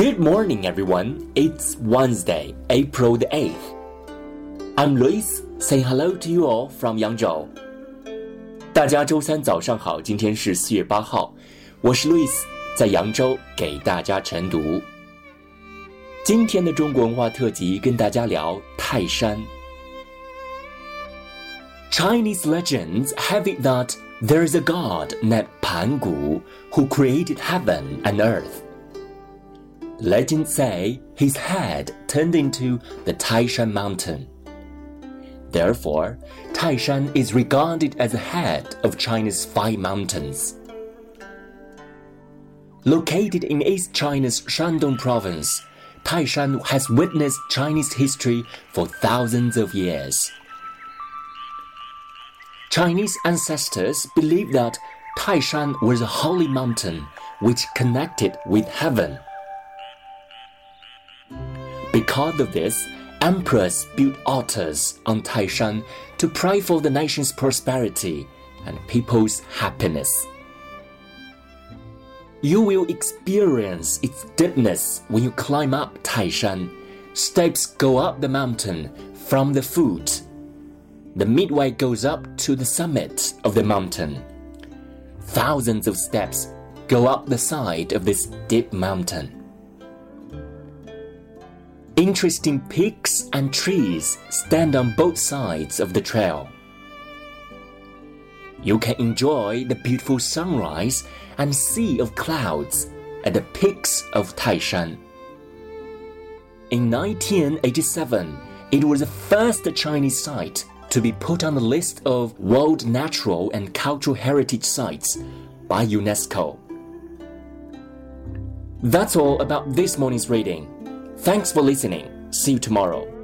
Good morning, everyone. It's Wednesday, April the 8th. I'm Lewis, saying hello to you all from Yangzhou. 大家周三早上好，今天是四月八号，我是 Lewis，在扬州给大家晨读。今天的中国文化特辑跟大家聊泰山。Chinese legends have it that there is a god named Pan Gu who created heaven and earth. Legends say his head turned into the Taishan mountain. Therefore, Taishan is regarded as the head of China's five mountains. Located in East China's Shandong province, Taishan has witnessed Chinese history for thousands of years. Chinese ancestors believed that Taishan was a holy mountain which connected with heaven. Because of this, emperors built altars on Taishan to pray for the nation's prosperity and people's happiness. You will experience its deepness when you climb up Taishan. Steps go up the mountain from the foot the midway goes up to the summit of the mountain. Thousands of steps go up the side of this deep mountain. Interesting peaks and trees stand on both sides of the trail. You can enjoy the beautiful sunrise and sea of clouds at the peaks of Taishan. In 1987, it was the first Chinese site to be put on the list of World Natural and Cultural Heritage Sites by UNESCO. That's all about this morning's reading. Thanks for listening. See you tomorrow.